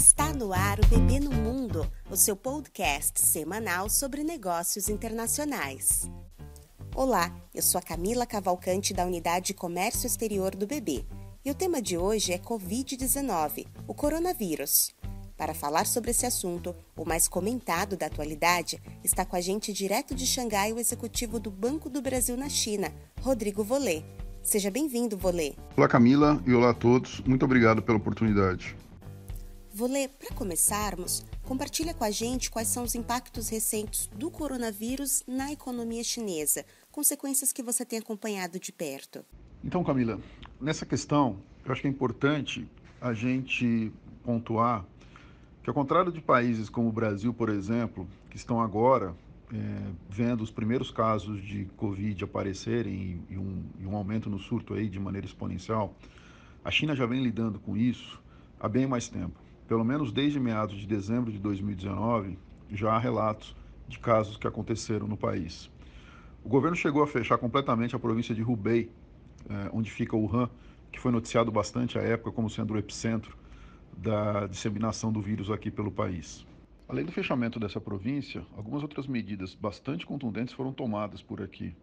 Está no ar o Bebê no Mundo, o seu podcast semanal sobre negócios internacionais. Olá, eu sou a Camila Cavalcante da Unidade de Comércio Exterior do Bebê e o tema de hoje é Covid-19, o coronavírus. Para falar sobre esse assunto, o mais comentado da atualidade, está com a gente direto de Xangai o executivo do Banco do Brasil na China, Rodrigo Volê. Seja bem-vindo, Volê. Olá, Camila, e olá a todos. Muito obrigado pela oportunidade. Volê, para começarmos, compartilha com a gente quais são os impactos recentes do coronavírus na economia chinesa, consequências que você tem acompanhado de perto. Então, Camila, nessa questão, eu acho que é importante a gente pontuar que, ao contrário de países como o Brasil, por exemplo, que estão agora é, vendo os primeiros casos de Covid aparecerem e, e, um, e um aumento no surto aí de maneira exponencial, a China já vem lidando com isso há bem mais tempo. Pelo menos desde meados de dezembro de 2019, já há relatos de casos que aconteceram no país. O governo chegou a fechar completamente a província de Hubei, é, onde fica Wuhan, que foi noticiado bastante à época como sendo o epicentro da disseminação do vírus aqui pelo país. Além do fechamento dessa província, algumas outras medidas bastante contundentes foram tomadas por aqui,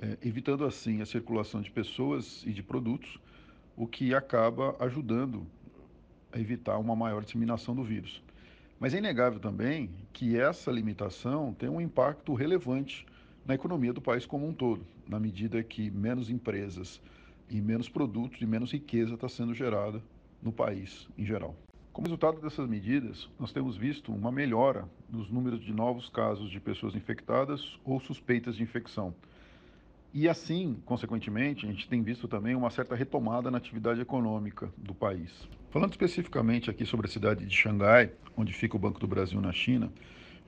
é, evitando assim a circulação de pessoas e de produtos, o que acaba ajudando evitar uma maior disseminação do vírus. Mas é inegável também que essa limitação tem um impacto relevante na economia do país como um todo, na medida que menos empresas e menos produtos e menos riqueza está sendo gerada no país em geral. Como resultado dessas medidas, nós temos visto uma melhora nos números de novos casos de pessoas infectadas ou suspeitas de infecção. E assim, consequentemente, a gente tem visto também uma certa retomada na atividade econômica do país. Falando especificamente aqui sobre a cidade de Xangai, onde fica o Banco do Brasil na China,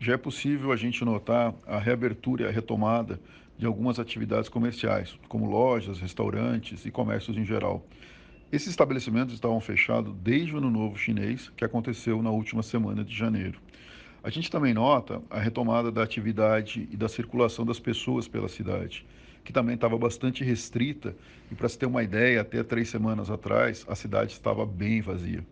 já é possível a gente notar a reabertura e a retomada de algumas atividades comerciais, como lojas, restaurantes e comércios em geral. Esses estabelecimentos estavam fechados desde o Ano Novo Chinês, que aconteceu na última semana de janeiro. A gente também nota a retomada da atividade e da circulação das pessoas pela cidade, que também estava bastante restrita, e para se ter uma ideia, até três semanas atrás, a cidade estava bem vazia.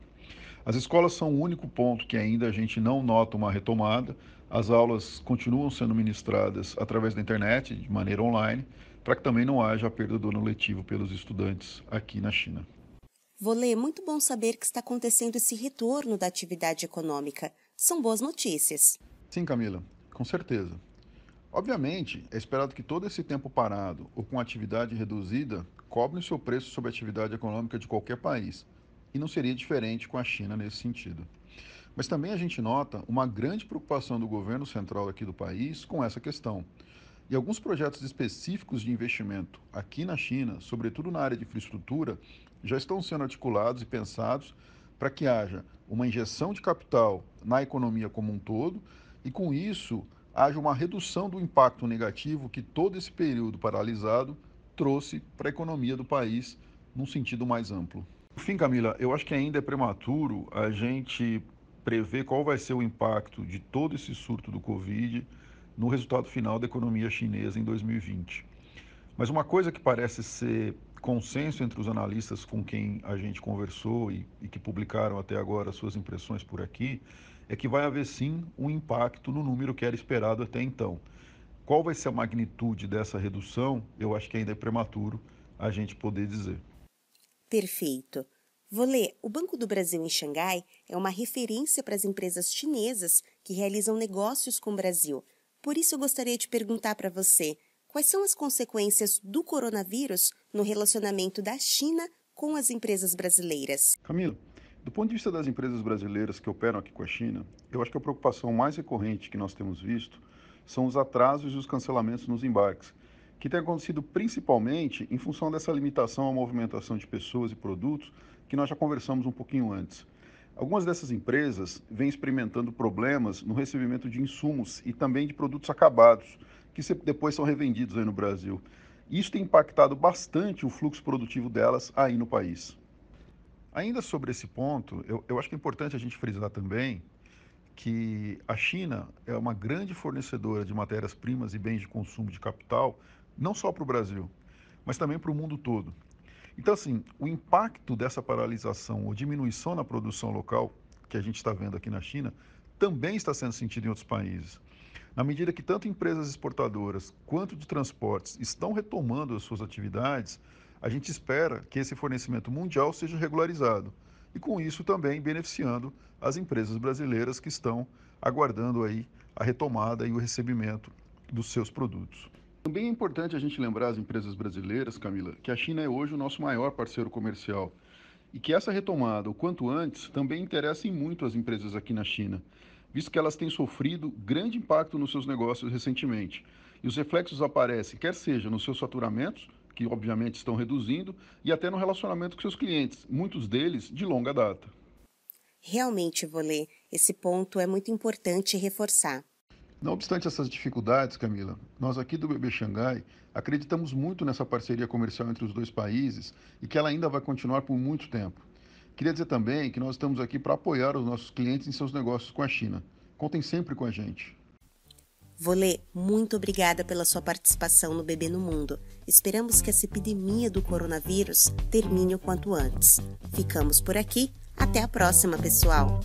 As escolas são o único ponto que ainda a gente não nota uma retomada. As aulas continuam sendo ministradas através da internet, de maneira online, para que também não haja a perda do ano letivo pelos estudantes aqui na China. Volê, muito bom saber que está acontecendo esse retorno da atividade econômica. São boas notícias. Sim, Camila, com certeza. Obviamente, é esperado que todo esse tempo parado ou com atividade reduzida cobre o seu preço sobre a atividade econômica de qualquer país. E não seria diferente com a China nesse sentido. Mas também a gente nota uma grande preocupação do governo central aqui do país com essa questão. E alguns projetos específicos de investimento aqui na China, sobretudo na área de infraestrutura, já estão sendo articulados e pensados para que haja uma injeção de capital na economia como um todo e, com isso, haja uma redução do impacto negativo que todo esse período paralisado trouxe para a economia do país num sentido mais amplo. Por fim, Camila, eu acho que ainda é prematuro a gente prever qual vai ser o impacto de todo esse surto do Covid no resultado final da economia chinesa em 2020. Mas uma coisa que parece ser consenso entre os analistas com quem a gente conversou e, e, que publicaram até agora suas impressões por aqui, é que vai haver sim um impacto no número que era esperado até então. Qual vai ser a magnitude dessa redução? Eu acho que ainda é prematuro a gente poder dizer. Perfeito. Vou ler. O Banco do Brasil em Xangai é uma referência para as empresas chinesas que realizam negócios com o Brasil. Por isso, eu gostaria de perguntar para você Quais são as consequências do coronavírus no relacionamento da China com as empresas brasileiras? Camila, do ponto de vista das empresas brasileiras que operam aqui com a China, eu acho que a preocupação mais recorrente que nós temos visto são os atrasos e os cancelamentos nos embarques, que tem acontecido principalmente em função dessa limitação à movimentação de pessoas e produtos que nós já conversamos um pouquinho antes. Algumas dessas empresas vêm experimentando problemas no recebimento de insumos e também de produtos acabados, que depois são revendidos aí no Brasil. Isso tem impactado bastante o fluxo produtivo delas aí no país. Ainda sobre esse ponto, eu, eu acho que é importante a gente frisar também que a China é uma grande fornecedora de matérias-primas e bens de consumo de capital, não só para o Brasil, mas também para o mundo todo. Então, assim, o impacto dessa paralisação ou diminuição na produção local que a gente está vendo aqui na China também está sendo sentido em outros países. Na medida que tanto empresas exportadoras quanto de transportes estão retomando as suas atividades, a gente espera que esse fornecimento mundial seja regularizado e com isso também beneficiando as empresas brasileiras que estão aguardando aí a retomada e o recebimento dos seus produtos. Também é importante a gente lembrar as empresas brasileiras, Camila, que a China é hoje o nosso maior parceiro comercial e que essa retomada, o quanto antes, também interessa muito as empresas aqui na China, visto que elas têm sofrido grande impacto nos seus negócios recentemente. E os reflexos aparecem, quer seja nos seus faturamentos, que obviamente estão reduzindo, e até no relacionamento com seus clientes, muitos deles de longa data. Realmente, Volê, esse ponto é muito importante reforçar. Não obstante essas dificuldades, Camila, nós aqui do Bebê Xangai acreditamos muito nessa parceria comercial entre os dois países e que ela ainda vai continuar por muito tempo. Queria dizer também que nós estamos aqui para apoiar os nossos clientes em seus negócios com a China. Contem sempre com a gente. Volê, muito obrigada pela sua participação no Bebê no Mundo. Esperamos que essa epidemia do coronavírus termine o quanto antes. Ficamos por aqui. Até a próxima, pessoal!